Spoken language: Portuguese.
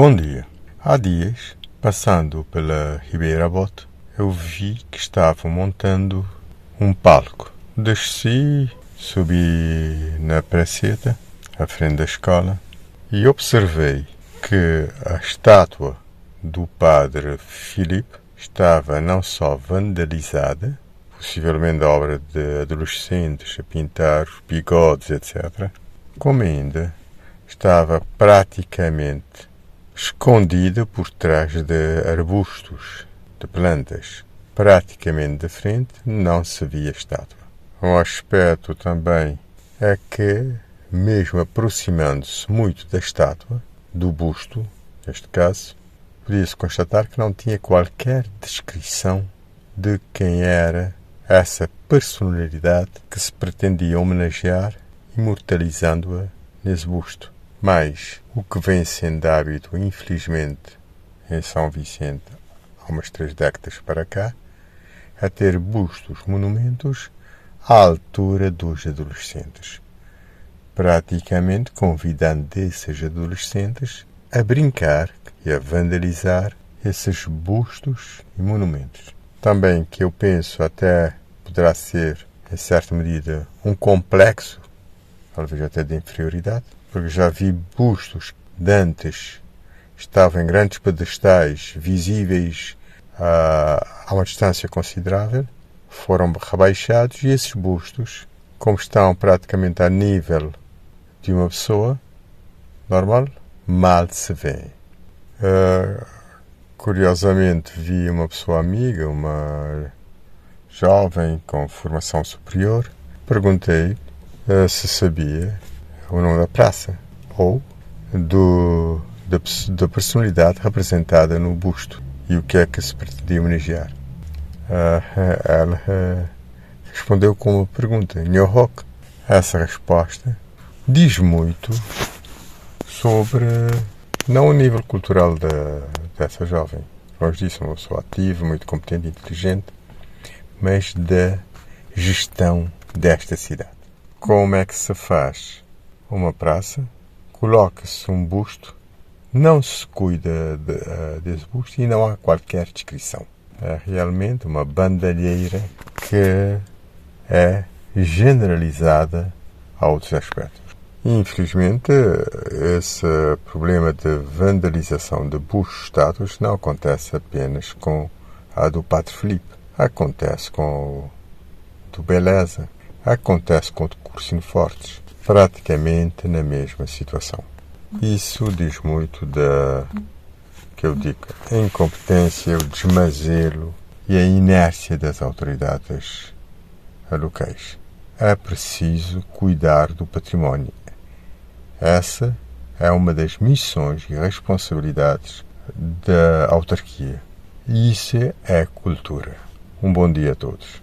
Bom dia. Há dias, passando pela Ribeira Bote, eu vi que estavam montando um palco. Desci, subi na praceta, à frente da escola, e observei que a estátua do padre Filipe estava não só vandalizada, possivelmente obra de adolescentes a pintar bigodes, etc., como ainda estava praticamente escondida por trás de arbustos, de plantas. Praticamente de frente não se via estátua. Um aspecto também é que, mesmo aproximando-se muito da estátua, do busto, neste caso, podia-se constatar que não tinha qualquer descrição de quem era essa personalidade que se pretendia homenagear, imortalizando-a nesse busto. Mas o que vem sendo hábito, infelizmente, em São Vicente, há umas três décadas para cá, é ter bustos, monumentos à altura dos adolescentes, praticamente convidando esses adolescentes a brincar e a vandalizar esses bustos e monumentos. Também que eu penso até poderá ser, em certa medida, um complexo, talvez até de inferioridade, porque já vi bustos de antes estavam em grandes pedestais visíveis a, a uma distância considerável, foram rebaixados e esses bustos, como estão praticamente a nível de uma pessoa normal, mal se vê. Uh, curiosamente, vi uma pessoa amiga, uma jovem com formação superior, perguntei uh, se sabia o nome da praça ou do, da, da, personalidade representada no busto e o que é que se pretendia homenagear. Uh, ela uh, respondeu com uma pergunta, Nhohok. Essa resposta diz muito sobre, não o nível cultural dessa jovem, como disse, uma pessoa ativa, muito competente, inteligente, mas da gestão desta cidade. Como é que se faz uma praça, coloca-se um busto, não se cuida de, uh, desse busto e não há qualquer descrição. É realmente uma bandalheira que é generalizada a outros aspectos. Infelizmente, esse problema de vandalização de bustos estátuas não acontece apenas com a do Padre Filipe. Acontece com o do Beleza, acontece com o do Cursino Fortes, praticamente na mesma situação. Isso diz muito da que eu digo, incompetência, o desmazelo e a inércia das autoridades locais. É preciso cuidar do património. Essa é uma das missões e responsabilidades da autarquia. Isso é cultura. Um bom dia a todos.